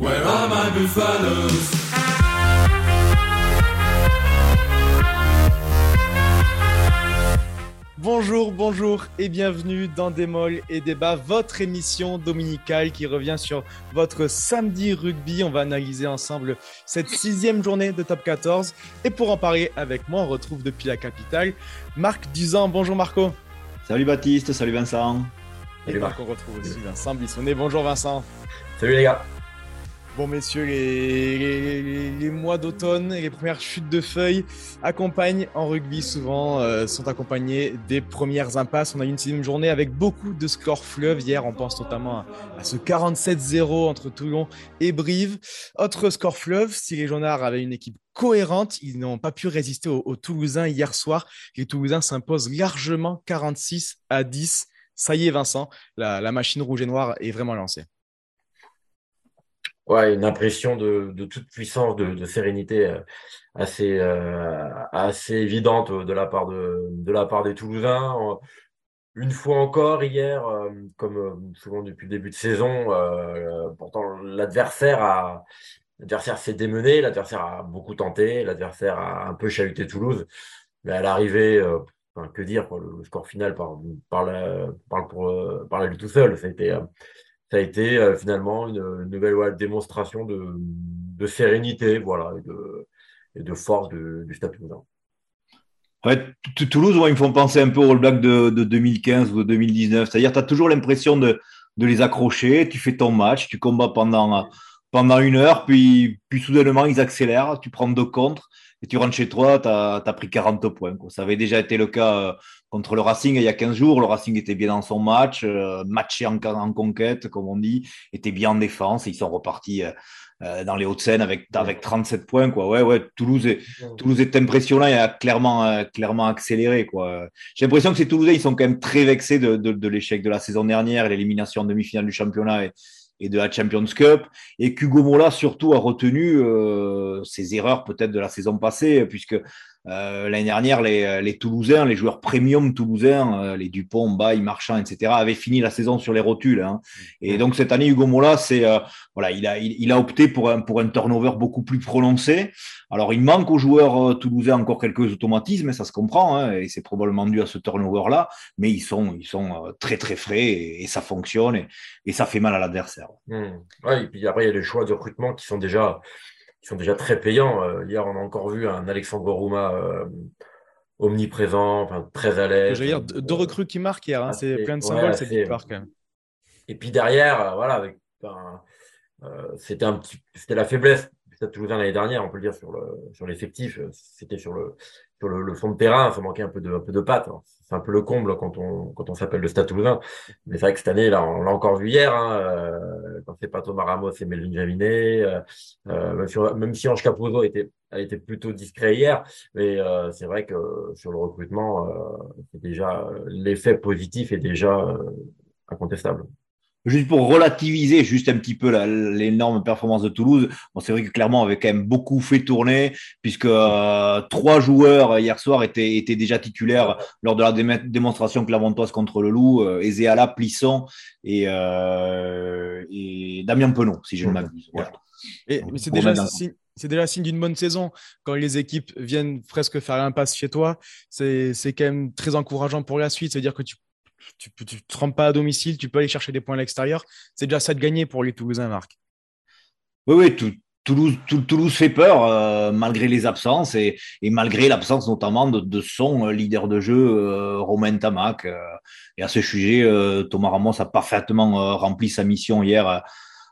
Where are my buffaloes? Bonjour, bonjour et bienvenue dans Des Molles et Débat, votre émission dominicale qui revient sur votre samedi rugby. On va analyser ensemble cette sixième journée de top 14. Et pour en parler avec moi, on retrouve depuis la capitale Marc Duzan. Bonjour Marco. Salut Baptiste, salut Vincent. Et Marc, on retrouve aussi Vincent Bissonnet. Bonjour Vincent. Salut les gars. Bon, messieurs, les, mois d'automne et les premières chutes de feuilles accompagnent en rugby souvent, euh, sont accompagnés des premières impasses. On a eu une sixième journée avec beaucoup de scores fleuves. Hier, on pense notamment à, ce 47-0 entre Toulon et Brive. Autre score fleuve, si les Jaunards avaient une équipe cohérente, ils n'ont pas pu résister aux, Toulousains hier soir. Les Toulousains s'imposent largement 46 à 10. Ça y est, Vincent, la machine rouge et noire est vraiment lancée ouais, une impression de, de toute puissance, de, de sérénité euh, assez, euh, assez évidente de la part, de, de la part des Toulousains. Une fois encore, hier, euh, comme souvent depuis le début de saison, pourtant l'adversaire a. L'adversaire s'est démené, l'adversaire a beaucoup tenté, l'adversaire a un peu chahuté Toulouse, mais à l'arrivée, que dire, le score final par, la, par, pour, tout seul. A été, ça a été euh, finalement une, nouvelle démonstration de, sérénité voilà, et, de, force du Stade Toulousain. Ouais, Toulouse, moi, ils me font penser un peu au Black de, de 2015 ou 2019. C'est-à-dire, tu as toujours l'impression de, de, les accrocher, tu fais ton match, tu combats pendant, pendant une heure, puis, puis soudainement, ils accélèrent, tu prends deux contre, et tu rentres chez toi, tu as, pris 40 points. Quoi. Ça avait déjà été le cas euh, contre le Racing il y a 15 jours. Le Racing était bien dans son match, euh, matché en, en, conquête, comme on dit, était bien en défense. Et ils sont repartis euh, dans les Hauts-de-Seine avec, avec 37 points. Quoi. Ouais, ouais, Toulouse est, Toulouse est impressionnant et a clairement, clairement accéléré. J'ai l'impression que ces Toulousains, ils sont quand même très vexés de, de, de l'échec de la saison dernière et l'élimination en demi-finale du championnat. Et, et de la Champions Cup, et qu'Hugo Mola surtout a retenu euh, ses erreurs peut-être de la saison passée, puisque euh, l'année dernière, les, les, Toulousains, les joueurs premium toulousains, euh, les Dupont, Baye, Marchand, etc., avaient fini la saison sur les rotules. Hein. Et donc cette année, Hugo Mola, c'est euh, voilà, il a, il, a opté pour un, pour un turnover beaucoup plus prononcé. Alors il manque aux joueurs toulousains encore quelques automatismes, ça se comprend, hein, et c'est probablement dû à ce turnover-là. Mais ils sont, ils sont très très frais et, ça fonctionne et, et, ça fait mal à l'adversaire. Mmh. Ouais, et puis après il y a les choix de recrutement qui sont déjà qui sont déjà très payants. Euh, hier, on a encore vu un Alexandre Rouma euh, omniprésent, enfin, très à l'aise. Je veux dire, deux recrues qui marquent hier, hein, c'est plein de symboles cette victoire quand même. Et puis derrière, euh, voilà, avec, c'était un petit, c'était la faiblesse Stade Toulousain l'année dernière, on peut le dire sur le sur l'effectif, c'était sur le sur le, fond de terrain, ça manquait un peu de un peu de patte. Hein. C'est un peu le comble quand on quand on s'appelle le Stade Toulousain. Mais c'est vrai que cette année, là, on l'a encore vu hier, hein, euh, quand c'est pas Thomas Ramos et Melvin Jaminet, euh, euh, même, si, même si Ange Capozzo était a été plutôt discret hier, mais euh, c'est vrai que sur le recrutement, c'est déjà l'effet positif est déjà incontestable. Juste pour relativiser juste un petit peu l'énorme performance de Toulouse, bon, c'est vrai que clairement on avait quand même beaucoup fait tourner, puisque euh, trois joueurs hier soir étaient, étaient déjà titulaires lors de la démonstration claventoise contre le Loup, euh, Ezéala, Plisson et, euh, et Damien Penon, si je ne m'abuse. Voilà. Et, mais c'est déjà, c'est déjà signe d'une bonne saison. Quand les équipes viennent presque faire un passe chez toi, c'est quand même très encourageant pour la suite. C'est-à-dire que tu tu ne te trompes pas à domicile, tu peux aller chercher des points à l'extérieur. C'est déjà ça de gagner pour les Toulousains, Marc. Oui, oui, Toulouse, fait peur euh, malgré les absences et, malgré l'absence notamment de, son euh, leader de jeu, euh, Romain Tamac. et à ce sujet, Thomas Ramos a parfaitement rempli sa mission hier à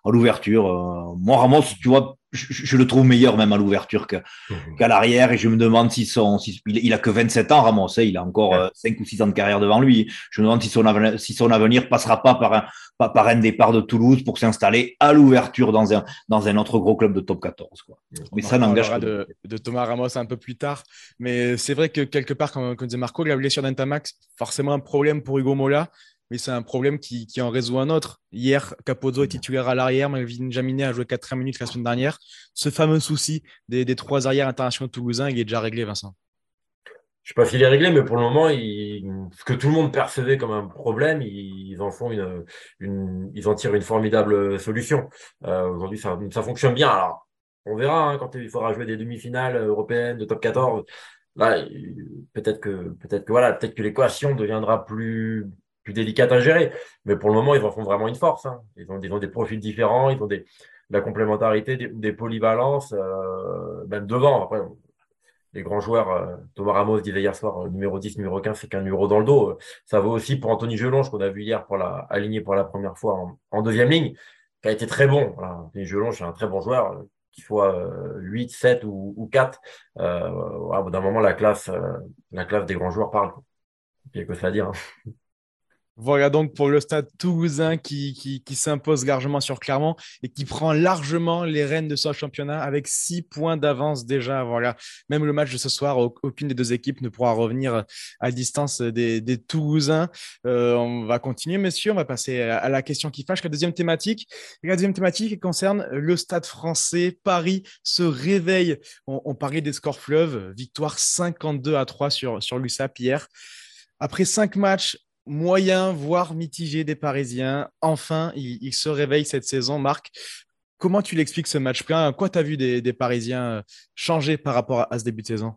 l'ouverture. moi, Ramos, tu vois, je, le trouve meilleur même à l'ouverture mhm. qu'à l'arrière et je me demande si son il, a que 27 ans Ramos hein, il a encore 5 euh, ou 6 ans de carrière devant lui. Je me demande si son avenir, si son avenir passera pas par un par un départ de Toulouse pour s'installer à l'ouverture dans un dans un autre gros club de top 14 quoi. mais ça n'engage pas de, de, Thomas Ramos un peu plus tard. Mais c'est vrai que quelque part comme, comme disait Marco la blessure d'Antamax forcément un problème pour Hugo Mola mais c'est un problème qui, en résout un autre. Hier, Capozzo est titulaire à l'arrière, Melvin Jaminet a joué 4 minutes la semaine dernière. Ce fameux souci des, trois arrières internationaux toulousains, il est déjà réglé, Vincent. je sais pas s'il est réglé, mais pour le moment, ce que tout le monde percevait comme un problème, ils, en font une, une, ils en tirent une formidable solution. Euh, Aujourd'hui, ça, ça fonctionne bien. Alors, on verra hein, quand il faudra jouer des demi-finales européennes de top 14. Là, peut-être que, peut-être que voilà, peut-être que l'équation deviendra plus, plus délicate à gérer. Mais pour le moment, ils en font vraiment une force. Hein. Ils, ont, des profils différents, ils ont des, de la complémentarité, des, polyvalences, euh, même devant. Après, les grands joueurs, euh, Thomas Ramos disait hier soir, euh, numéro 10, numéro 15, c'est qu'un numéro dans le dos. Ça vaut aussi pour Anthony Gelonge, qu'on a vu hier pour la, aligné pour la première fois en, deuxième ligne, qui a été très bon. Voilà. Anthony Gelonge, c'est un très bon joueur, qu'il soit 8, 7 ou, ou 4. Euh, bout d'un moment, la classe, la classe des grands joueurs parle. Il y a que ça à dire. Hein. Voilà donc pour le stade toulousain qui, s'impose largement sur Clermont et qui prend largement les rênes de son championnat avec six points d'avance déjà. Voilà. Même le match de ce soir, aucune des deux équipes ne pourra revenir à distance des, Toulousains. Euh, on va continuer, messieurs. On va passer à la question qui fâche, la deuxième thématique. La thématique concerne le stade français. Paris se réveille. On, on parlait des scores fleuves. Victoire 52 à 3 sur, sur l'USAP hier. Après cinq matchs, moyen, voire mitigé des Parisiens. Enfin, ils, se réveillent cette saison. Marc, comment tu l'expliques ce match plein? Quoi tu as vu des, des, Parisiens changer par rapport à ce début de saison?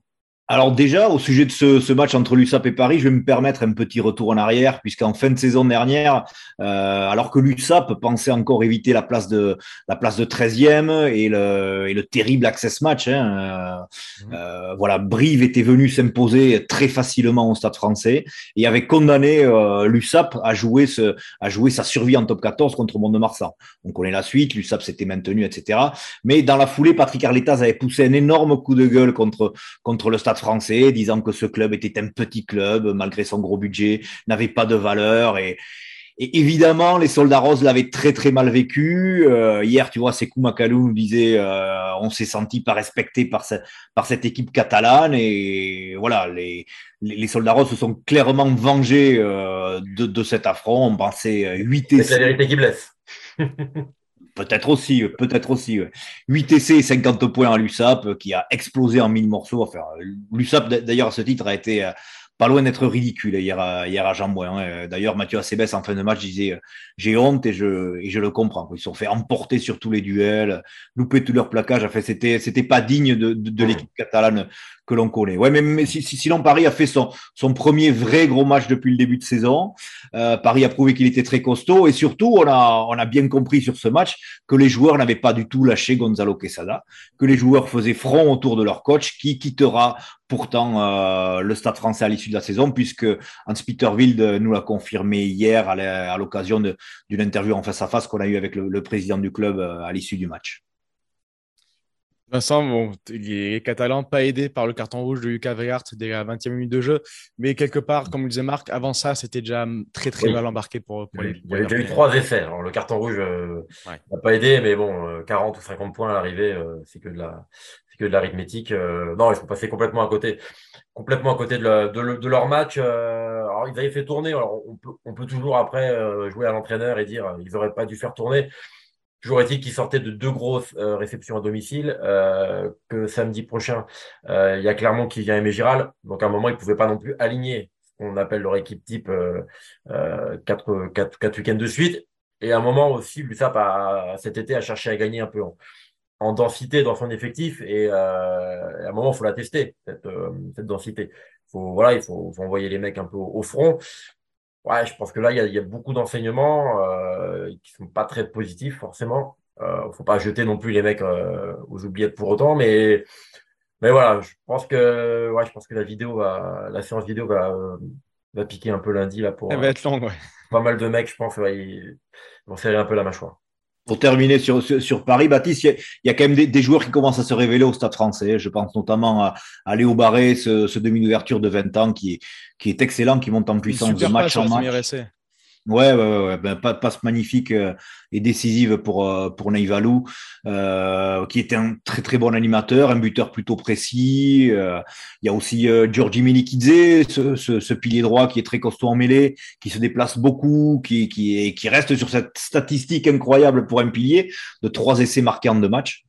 Alors déjà, au sujet de ce, match entre l'USAP et Paris, je vais me permettre un petit retour en arrière, puisqu'en fin de saison dernière, euh, alors que l'USAP pensait encore éviter la place de la place de 13e et le, terrible access match, hein, euh, euh, voilà, Brive était venu s'imposer très facilement au Stade Français et avait condamné l'USAP à jouer à jouer sa survie en top 14 contre Mont-de-Marsan. On connaît la suite, l'USAP s'était maintenu, etc. Mais dans la foulée, Patrick Arletas avait poussé un énorme coup de gueule contre contre le Stade français, disant que ce club était un petit club, malgré son gros budget, n'avait pas de valeur et, évidemment, les soldats roses l'avaient très très mal vécu. Euh, hier, tu vois, Sekou Makalou nous disait, euh, on s'est senti pas respecté par, par cette équipe catalane et voilà, les, les, soldats roses se sont clairement vengés euh, de, de, cet affront. On pensait 8 essais. C'est la vérité qui blesse. Peut-être aussi, peut-être aussi. 8 essais et 50 points à l'USAP qui a explosé en mille morceaux. Enfin, L'USAP, d'ailleurs, à ce titre, a été euh, pas loin d'être ridicule hier à, hier à Jean hein. D'ailleurs, Mathieu Acebes, en fin de match, disait J'ai honte et je, et je le comprends. Ils se sont fait emporter sur tous les duels, louper tous leurs plaquages. Enfin, c'était, c'était pas digne de, de, de l'équipe catalane que l'on connaît. Ouais, mais, mais si, sinon Paris a fait son, son premier vrai gros match depuis le début de saison. Euh, Paris a prouvé qu'il était très costaud et surtout on a, on a bien compris sur ce match que les joueurs n'avaient pas du tout lâché Gonzalo Quesada, que les joueurs faisaient front autour de leur coach qui quittera pourtant euh, le Stade français à l'issue de la saison puisque Hans-Peter Wild nous l'a confirmé hier à l'occasion d'une interview en face à face qu'on a eu avec le, le président du club euh, à l'issue du match. Vincent, bon, les Catalans pas aidés par le carton rouge de Lucas Vegart dès la 20e minute de jeu, mais quelque part, comme le disait Marc, avant ça, c'était déjà très très mal embarqué pour, les. Il y a eu trois effets. Alors, le carton rouge euh, n'a pas aidé, mais bon, 40 euh, ou 50 points à l'arrivée, euh, c'est que de la, c'est que de l'arithmétique. non, ils sont passés complètement à côté, complètement à côté de, de, leur match. alors, ils avaient fait tourner. Alors, on peut, on peut toujours après jouer à l'entraîneur et dire ils n'auraient pas dû faire tourner. Toujours est-il qu'il sortait de deux grosses euh, réceptions à domicile, euh, que samedi prochain, euh, il y a Clermont qui vient aimer Giral. Donc à un moment, ils ne pouvaient pas non plus aligner ce qu'on appelle leur équipe type quatre, quatre, week-ends de suite. Et à un moment aussi, l'USAP a, cet été a cherché à gagner un peu en, en densité dans son effectif. Et, à un moment, il faut la tester, cette, cette densité. Faut, voilà, il faut, faut, envoyer les mecs un peu au front. Ouais, je pense que là, il y a, il y a beaucoup d'enseignements euh, qui sont pas très positifs forcément. Euh, faut pas jeter non plus les mecs euh, aux oubliettes pour autant, mais mais voilà, je pense que ouais, je pense que la vidéo va, la séance vidéo va va piquer un peu lundi là pour. Elle va être longue, ouais. Pas mal de mecs, je pense, ouais, ils vont serrer un peu la mâchoire. Pour terminer sur, sur, Paris, Baptiste, il y, a, quand même des, joueurs qui commencent à se révéler au stade français. Je pense notamment à, à Léo Barré, ce, ce demi-ouverture de 20 ans qui est, qui est excellent, qui monte en puissance de match en match. Ouais, ouais, ouais, ben, passe magnifique euh, et décisive pour euh, pour Neivalou, euh, qui était un très très bon animateur, un buteur plutôt précis. Euh, il y a aussi euh, Giorgi Milikidze, ce, ce, ce, pilier droit qui est très costaud en mêlée, qui se déplace beaucoup, qui qui qui reste sur cette statistique incroyable pour un pilier de trois essais marqués en deux matchs.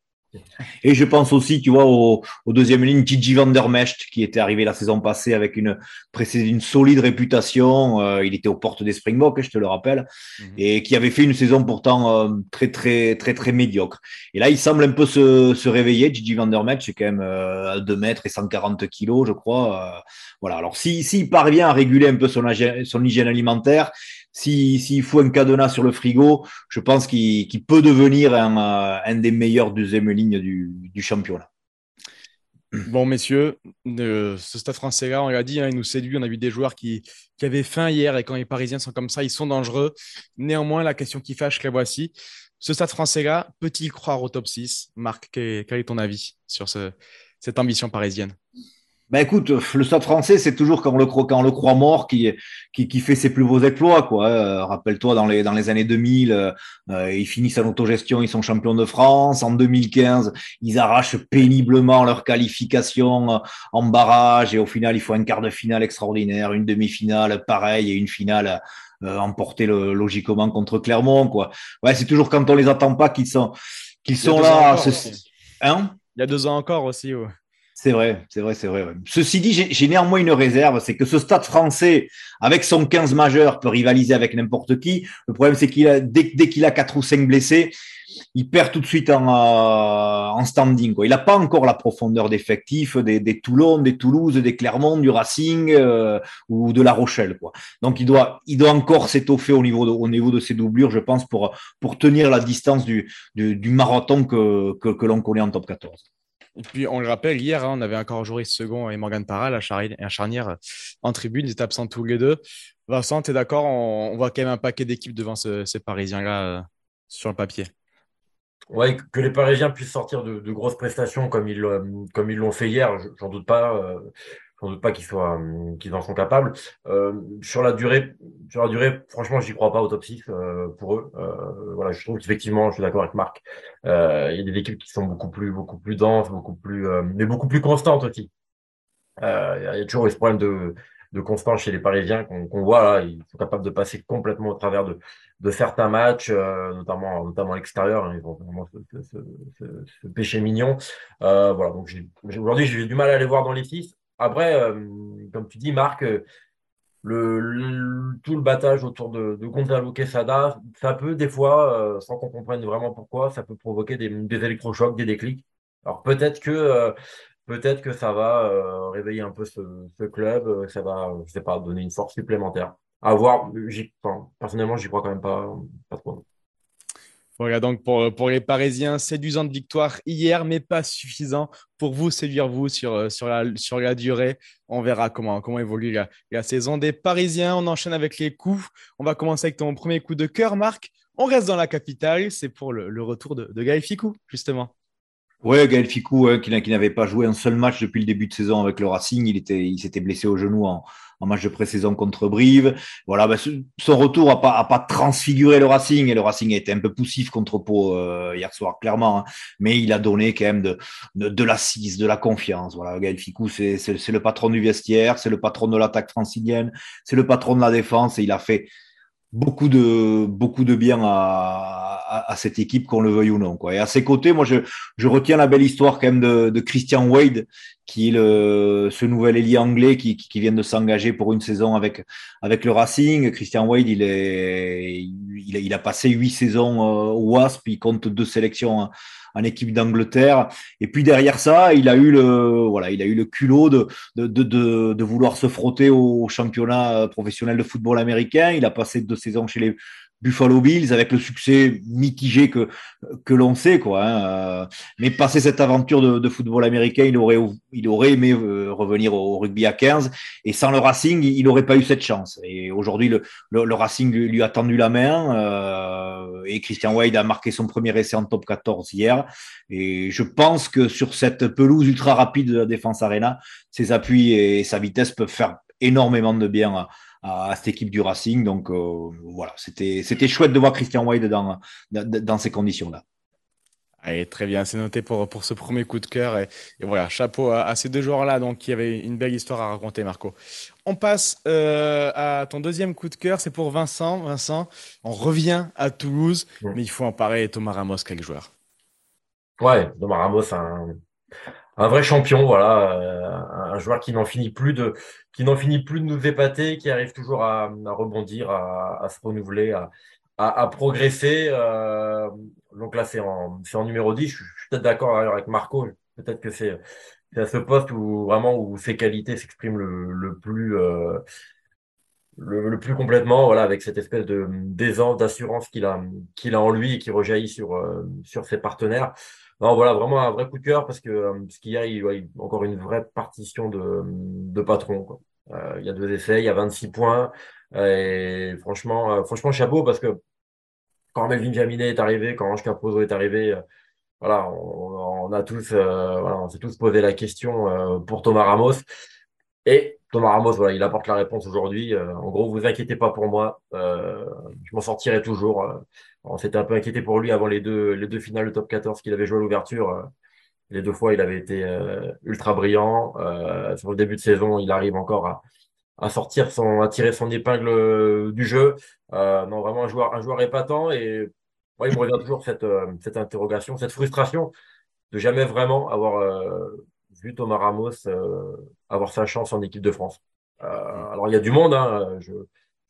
Et je pense aussi, tu vois, au, deuxième ligne, Gigi Van der Mecht, qui était arrivé la saison passée avec une, une solide réputation. Euh, il était aux portes des Springboks, je te le rappelle, mhm. et qui avait fait une saison pourtant euh, très, très, très, très médiocre. Et là, il semble un peu se, se réveiller. Gigi Van der Mecht, c'est quand même euh, 2 mètres et 140 kilos, je crois. Euh, voilà. Alors, s'il si, parvient à réguler un peu son, son hygiène alimentaire, s'il faut un cadenas sur le frigo, je pense qu'il peut devenir un, un, des meilleurs deuxième ligne du, championnat. Bon, messieurs, ce stade français-là, on l'a dit, hein, il nous séduit. On a vu des joueurs qui, avaient faim hier et quand les Parisiens sont comme ça, ils sont dangereux. Néanmoins, la question qui fâche, la voici. Ce stade français-là, peut-il croire au top 6 Marc, quel, est ton avis sur ce, cette ambition parisienne? Ben écoute, le Stade français, c'est toujours quand on le croit, quand on le croit mort qui, qui, qui fait ses plus beaux exploits. Quoi. Euh, rappelle-toi, dans les, dans les années 2000, euh, euh, ils finissent en autogestion, ils sont champions de France. En 2015, ils arrachent péniblement leur qualification en barrage et au final, il faut un quart de finale extraordinaire, une demi-finale pareil et une finale euh, emportée logiquement contre Clermont. Quoi. Ouais, c'est toujours quand on les attend pas qu'ils sont, qu'ils sont là. Hein? Il y a deux ans encore aussi. Ouais. C'est vrai, c'est vrai, c'est vrai. Ceci dit, j'ai néanmoins une réserve, c'est que ce stade français, avec son 15 majeur, peut rivaliser avec n'importe qui. Le problème, c'est qu'il a dès, qu'il a quatre ou cinq blessés, il perd tout de suite en, euh, standing. Il n'a pas encore la profondeur d'effectif des, des, Toulon, des Toulouse, des Clermont, du Racing euh, ou de La Rochelle. Donc il doit, encore s'étoffer au niveau de, ses doublures, je pense, pour, tenir la distance du, marathon que l'on connaît en top 14. Et puis, on le rappelle, hier, hein, on avait encore Joris Second et Morgan Parra, la charnière, euh, en tribune. Ils étaient absents tous les deux. Vincent, tu es d'accord? On, voit quand même un paquet d'équipes devant ces Parisiens-là euh, sur le papier. Ouais, que les Parisiens puissent sortir de, grosses prestations comme ils, comme ils l'ont fait hier, j'en doute pas. Euh, sans doute pas qu'ils soient hum, qu'ils en sont capables. Euh, sur la durée, sur la durée, franchement, j'y crois pas au top 6 euh, pour eux. Euh, voilà, je trouve qu'effectivement, je suis d'accord avec Marc. Euh, il y a des équipes qui sont beaucoup plus beaucoup plus denses, beaucoup plus euh, mais beaucoup plus constantes aussi. Euh, il y a toujours eu ce problème de de constance chez les Parisiens qu'on voit là. Ils sont capables de passer complètement au travers de, de certains matchs, notamment notamment à l'extérieur. Hein, ils vont vraiment ce, ce, ce, ce péché mignon. voilà. Donc aujourd'hui, j'ai du mal à les voir dans les 6 après, euh, comme tu dis, Marc, euh, tout le battage autour de, de Gonzalo ça peut des fois, euh, sans qu'on comprenne vraiment pourquoi, ça peut provoquer des, électrochocs, des déclics. Alors peut-être que peut-être que ça va réveiller un peu ce, club, ça va, je sais pas, donner une force supplémentaire. À voir. personnellement, j'y crois quand même pas, pas trop. Donc pour, les Parisiens, séduisante victoire hier, mais pas suffisant pour vous séduire vous sur, euh, la, durée. On verra comment, comment évolue la, saison des Parisiens. On enchaîne avec les coups. On va commencer avec ton premier coup de cœur, Marc. On reste dans la capitale. C'est pour le, le, retour de, de Gaël Ficou, justement. Oui, Gaël Ficou, hein, qui, n'avait pas joué un seul match depuis le début de saison avec le Racing. Il, était, il s'était blessé au genou en, match de pré-saison contre Brive. Voilà, ben, son retour a pas, a transfiguré le Racing et le Racing a été un peu poussif contre Pau euh, hier soir, clairement. Hein. mais il a donné quand même de, de, de l'assise, de la confiance. Voilà, Gaël Ficou, c'est le patron du vestiaire, c'est le patron de l'attaque francilienne, c'est le patron de la défense et il a fait beaucoup de beaucoup de bien à, cette équipe qu'on le veuille ou non quoi. Et à ses côtés, moi je, je retiens la belle histoire quand même de, Christian Wade qui est le, ce nouvel ailier anglais qui, qui, vient de s'engager pour une saison avec avec le Racing. Christian Wade, il est il a, il a passé huit saisons euh, au Wasp, il compte deux sélections en équipe d'Angleterre. Et puis derrière ça, il a eu le, voilà, il a eu le culot de, de, de, de vouloir se frotter au championnat professionnel de football américain. Il a passé deux saisons chez les, Buffalo Bills avec le succès mitigé que que l'on sait quoi. Hein. Euh, mais passer cette aventure de, de, football américain, il aurait il aurait aimé euh, revenir au rugby à 15 et sans le Racing, il n'aurait pas eu cette chance. Et aujourd'hui, le, le, Racing lui, a tendu la main euh, et Christian Wade a marqué son premier essai en top 14 hier. Et je pense que sur cette pelouse ultra rapide de la défense arena, ses appuis et sa vitesse peuvent faire énormément de bien à, cette équipe du Racing. Donc euh, voilà, c'était chouette de voir Christian Wade dans, dans, ces conditions-là. Allez, très bien, c'est noté pour, pour ce premier coup de cœur. Et, voilà, chapeau à, ces deux joueurs-là, donc qui avaient une belle histoire à raconter, Marco. On passe euh, à ton deuxième coup de cœur, c'est pour Vincent. Vincent, on revient à Toulouse, mais il faut en parler. Thomas Ramos, quel joueur Ouais, Thomas Ramos, un, un vrai champion, voilà, euh, un joueur qui n'en finit plus de, qui n'en finit plus de nous épater, qui arrive toujours à, à rebondir, à, à, se renouveler, à, à, progresser. Euh, donc là, c'est en, en numéro 10. Je suis, peut-être d'accord avec Marco. Peut-être que c'est, à ce poste où vraiment où ses qualités s'expriment le, le plus, euh, le, plus complètement, voilà, avec cette espèce de d'aisance, d'assurance qu'il a, qu'il a en lui et qui rejaillit sur, euh, sur ses partenaires. Non, voilà, vraiment un vrai coup de cœur parce que euh, parce qu'il y a, il, a encore une vraie partition de, de patron. Il y a deux essais, il y a 26 points. Et franchement, franchement, chapeau parce que quand Melvin Jaminet est arrivé, quand Ange Capozo est arrivé, voilà, on, on, a tous, voilà, on s'est tous posé la question pour Thomas Ramos. Et Thomas Ramos, voilà, il apporte la réponse aujourd'hui. en gros, vous inquiétez pas pour moi, je m'en sortirai toujours. On s'était un peu inquiété pour lui avant les deux, les deux finales de top 14 qu'il avait joué à l'ouverture. Euh, les deux fois, il avait été euh, ultra brillant. Euh, sur le début de saison, il arrive encore à, à sortir son, à tirer son épingle du jeu. non, vraiment un joueur, un joueur épatant. Et moi, il me revient toujours cette, cette interrogation, cette frustration de jamais vraiment avoir vu Thomas Ramos avoir sa chance en équipe de France. alors, il y a du monde. Hein, je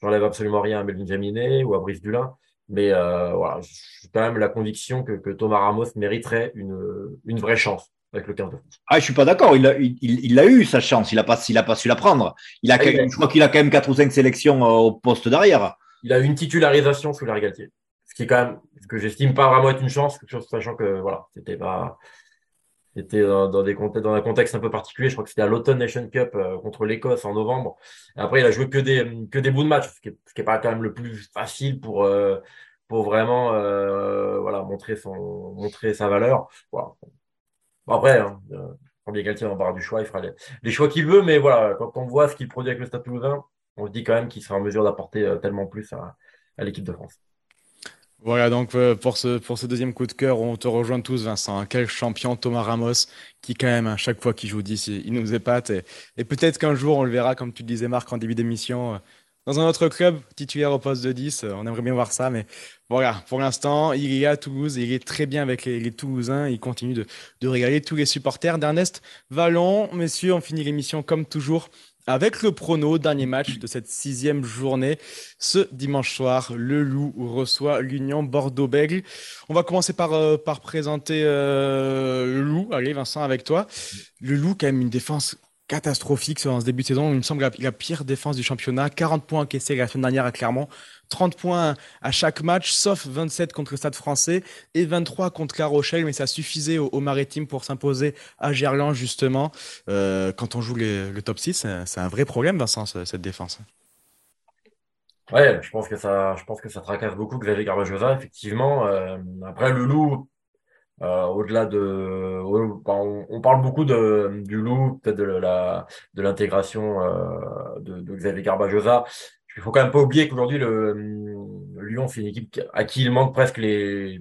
n'enlève absolument rien à Melvin Jaminet ou à Brice Dulin. Mais euh, voilà, j'ai quand même la conviction que, que, Thomas Ramos mériterait une, une vraie chance avec le 15 de France. Ah, je suis pas d'accord. Il a, il, il, a eu sa chance. Il a pas, il a pas su la prendre. Il a, ah, je crois qu'il a quand même quatre ou cinq sélections euh, au poste d'arrière. Il a une titularisation sous l'air Galtier. Ce qui est quand même, ce que j'estime pas vraiment être une chance, sachant que voilà, c'était pas, c'était dans, des dans un contexte un peu particulier. Je crois que c'était à l'Autumn Nation Cup euh, contre l'Écosse en novembre. Et après, il a joué que des que des bouts de match, ce qui est, ce qui est pas quand même le plus facile pour euh, pour vraiment euh, voilà montrer son montrer sa valeur. Voilà. Bon, après, hein, quand bien en barre du choix, il fera les, choix qu'il veut, mais voilà, quand on voit ce qu'il produit avec le Stade Toulousain, on se dit quand même qu'il sera en mesure d'apporter tellement plus à, l'équipe de France. Voilà, donc euh, pour ce, pour ce deuxième coup de cœur, on te rejoint tous, Vincent. Quel champion Thomas Ramos, qui quand même, à chaque fois qu'il joue 10, il nous épate. Et, et peut-être qu'un jour, on le verra, comme tu le disais, Marc, en début d'émission, euh, dans un autre club, titulaire au poste de 10. Euh, on aimerait bien voir ça, mais voilà, pour l'instant, il est à Toulouse, il est très bien avec les, Toulousains, il continue de, de régaler tous les supporters. d'Ernest Vallon, messieurs, on finit l'émission comme toujours avec le prono, dernier match de cette sixième journée, ce dimanche soir, le Loup reçoit l'Union Bordeaux-Bègles. On va commencer par, euh, par présenter euh, le Loup. Allez, Vincent, avec toi. Le Loup, quand même, une défense catastrophique en ce début de saison. Il me semble la, pire défense du championnat. 40 points encaissés la semaine dernière à Clermont. 30 points à chaque match, sauf 27 contre le Stade français et 23 contre La Rochelle, mais ça suffisait au, Maritime pour s'imposer à Gerland, justement. Euh, quand on joue le top 6, c'est un vrai problème, Vincent, cette défense. Ouais, je pense que ça, je pense que ça tracasse beaucoup Xavier Garbajosa, effectivement. Euh, après, le loup, euh, au-delà de, on, parle beaucoup de, du loup, peut-être de la, de l'intégration de, de, Xavier Garbajosa. Il faut quand même pas oublier qu'aujourd'hui, le, Lyon, c'est une équipe à qui il manque presque les,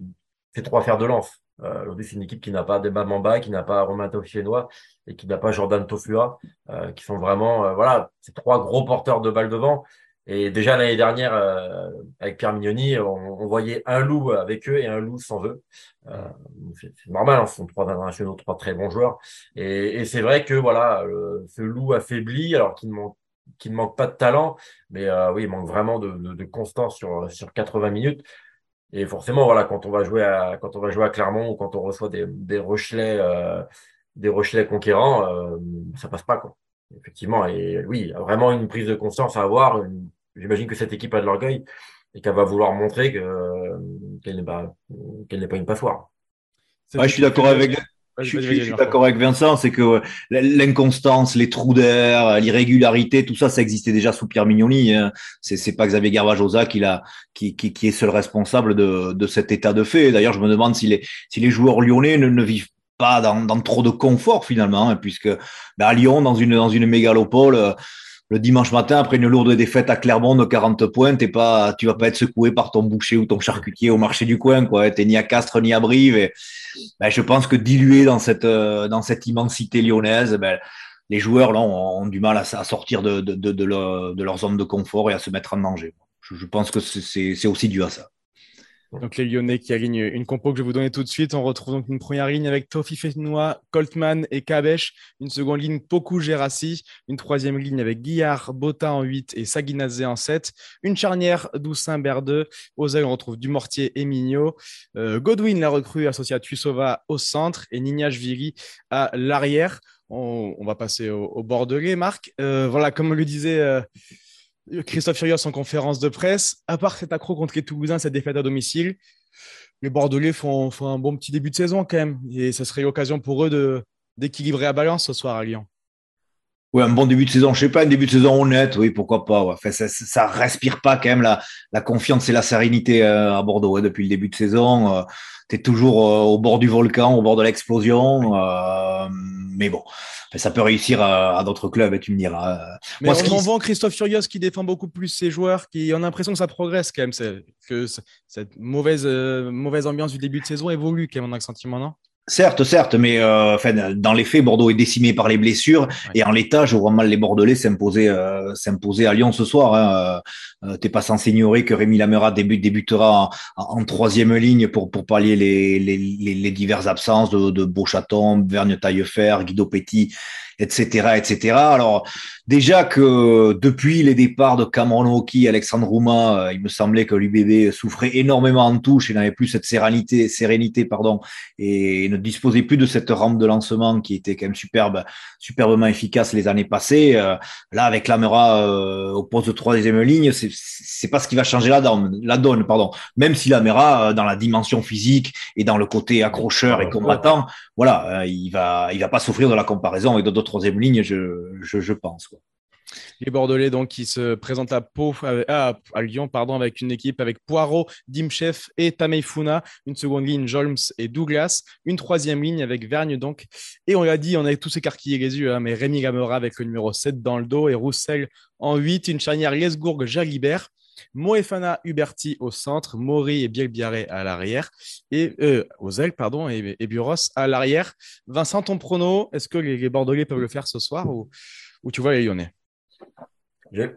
ces trois fers de lance. Euh, aujourd'hui, c'est une équipe qui n'a pas Demba Mamba, qui n'a pas Romain Taufienois et qui n'a pas Jordan Tofua, euh, qui sont vraiment, euh, voilà, ces trois gros porteurs de balles devant. Et déjà l'année dernière, euh, avec Pierre Mignoni, on, on, voyait un loup avec eux et un loup sans eux. Euh, c'est normal, hein, ce sont trois internationaux, trois très bons joueurs. Et, et c'est vrai que voilà, ce loup affaibli, alors qu'il manque qui ne manque pas de talent, mais euh, oui, il manque vraiment de, de, de, constance sur, sur 80 minutes. Et forcément, voilà, quand on va jouer à, quand on va jouer à Clermont ou quand on reçoit des, des Rochelais, euh, des Rochelais conquérants, euh, ça passe pas, quoi. Effectivement. Et oui, vraiment une prise de conscience à avoir. J'imagine que cette équipe a de l'orgueil et qu'elle va vouloir montrer que, qu'elle n'est pas, qu'elle n'est pas une passoire. Ouais, je suis d'accord avec, je, suis d'accord avec Vincent, c'est que l'inconstance, les trous d'air, l'irrégularité, tout ça, ça existait déjà sous Pierre Mignoni. Hein. C'est pas Xavier Garbajosa qui, qui, qui, qui, est seul responsable de, de cet état de fait. D'ailleurs, je me demande si les, si les joueurs lyonnais ne, ne vivent pas dans, trop de confort finalement, hein, puisque bah, à Lyon, dans une, dans une mégalopole, le dimanche matin, après une lourde défaite à Clermont de 40 points, t'es pas, tu vas pas être secoué par ton boucher ou ton charcutier au marché du coin, quoi. T'es ni à Castres ni à Brive. Et, ben, je pense que dilué dans cette, euh, dans cette immensité lyonnaise, ben, les joueurs là ont, du mal à, sortir de, de, de, leur, de, leur, zone de confort et à se mettre en danger. Je, je pense que c'est aussi dû à ça. Donc les Lyonnais qui alignent une compo que je vais vous donner tout de suite. On retrouve donc une première ligne avec Tofi Fenois, Coltman et Kabesh. Une seconde ligne, Poku Gerassi. Une troisième ligne avec Guillard, Botta en 8 et Saguinazé en 7. Une charnière, Doussin, Berdeux. Aux ailes, on retrouve Dumortier et Mignot. Euh, Godwin, la recrue associée à Tussova au centre et Nignage Viri à l'arrière. On, va passer au, Bordelais, Marc. Euh, voilà, comme le disait... Euh, Christophe Furios en conférence de presse, à part cet accro contre les Toulousains, cette défaite à domicile, les Bordelais font, un bon petit début de saison quand même. Et ce serait l'occasion pour eux d'équilibrer à balance ce soir à Lyon. Oui, un bon début de saison. Je sais pas, un début de saison honnête, oui, pourquoi pas. Enfin, ça, ça respire pas quand même la, la confiance et la sérénité euh, à Bordeaux depuis le début de saison. Euh, tu es toujours euh, au bord du volcan, au bord de l'explosion. Mais bon, ça peut réussir à, d'autres clubs, et tu me diras. Mais Moi, on, vend Christophe Furios qui défend beaucoup plus ses joueurs, qui on a l'impression que ça progresse quand même, que cette mauvaise, mauvaise ambiance du début de saison évolue quand même, on a le sentiment, non? Certes, certes, mais euh, enfin, dans les faits, Bordeaux est décimé par les blessures et en l'état, je vois mal les Bordelais s'imposer euh, s'imposer à Lyon ce soir. Hein. Euh, T'es pas sans ignorer que Rémi Lamera début, débutera en, troisième ligne pour pour pallier les les, les, diverses absences de, de Beauchaton, Vergne Taillefer, Guido Petit etc., etc. Alors déjà que depuis les départs de Cameron Hockey, Alexandre Rouma, euh, il me semblait que l'UBB souffrait énormément en touche et n'avait plus cette sérénité, sérénité pardon, et ne disposait plus de cette rampe de lancement qui était quand même superbe, superbement efficace les années passées. Euh, là, avec Lamera euh, au poste de troisième ligne, c'est c'est pas ce qui va changer la donne, la donne, pardon. Même si Lamera, dans la dimension physique et dans le côté accrocheur et combattant, voilà, il va, il va pas souffrir de la comparaison avec d'autres troisième ligne, je, je, pense. Les Bordelais donc qui se présentent à Pau, à, Lyon pardon, avec une équipe avec Poirot, Dimchef et Tameifuna, une seconde ligne Jolms et Douglas, une troisième ligne avec Vergne donc. Et on l'a dit, on avait tous écarquillé les yeux, hein, mais Rémi Gamera avec le numéro 7 dans le dos et Roussel en 8, une charnière Lesgourg-Jalibert. Moefana Huberti au centre, Maury et Bielbiaré à l'arrière, et euh, aux pardon, et, Buros à l'arrière. Vincent, ton prono, est-ce que les, Bordelais peuvent le faire ce soir ou, tu vois les Lyonnais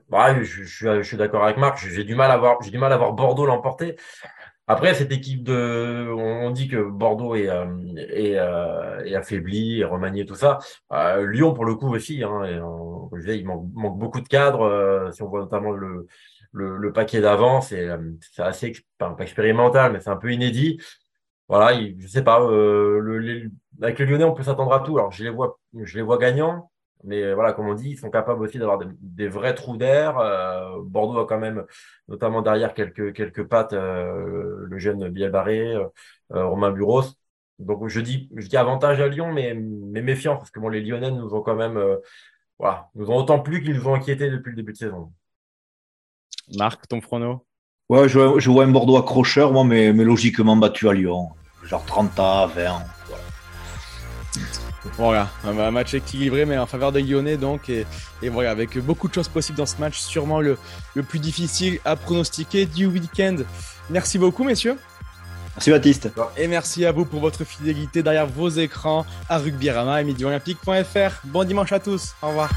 bah, je, suis d'accord avec Marc. J'ai du mal à voir, du mal à voir Bordeaux l'emporter. Après, cette équipe de, on, dit que Bordeaux est, euh, euh, affaibli, est remanié, tout ça. Lyon, pour le coup aussi, hein, il manque, beaucoup de cadres. si on voit notamment le, le, paquet d'avant, c'est assez pas expérimental, mais c'est un peu inédit. Voilà, je sais pas. Euh, le, avec le Lyonnais, on peut s'attendre à tout. Alors, je les vois, je les vois gagnants, mais voilà, comme on dit, ils sont capables aussi d'avoir des, vrais trous d'air. Euh, Bordeaux a quand même, notamment derrière quelques quelques pattes, euh, le jeune Bielbarré, Romain Buros. Donc, je dis, je dis avantage à Lyon, mais, mais méfiant parce que bon, les Lyonnais nous ont quand même, voilà, nous ont autant plu qu'ils nous ont inquiétés depuis le début de saison. Marc, ton prono Ouais, je, je, vois un Bordeaux accrocheur, moi, mais, mais, logiquement battu à Lyon. Genre 30 à 20. Voilà. un match équilibré, mais en faveur des Lyonnais, donc. Et, et, voilà, avec beaucoup de choses possibles dans ce match, sûrement le, le plus difficile à pronostiquer du week-end. Merci beaucoup, messieurs. Merci Baptiste. Et merci à vous pour votre fidélité derrière vos écrans à rugbyrama et midolympique.fr. Bon dimanche à tous. Au revoir.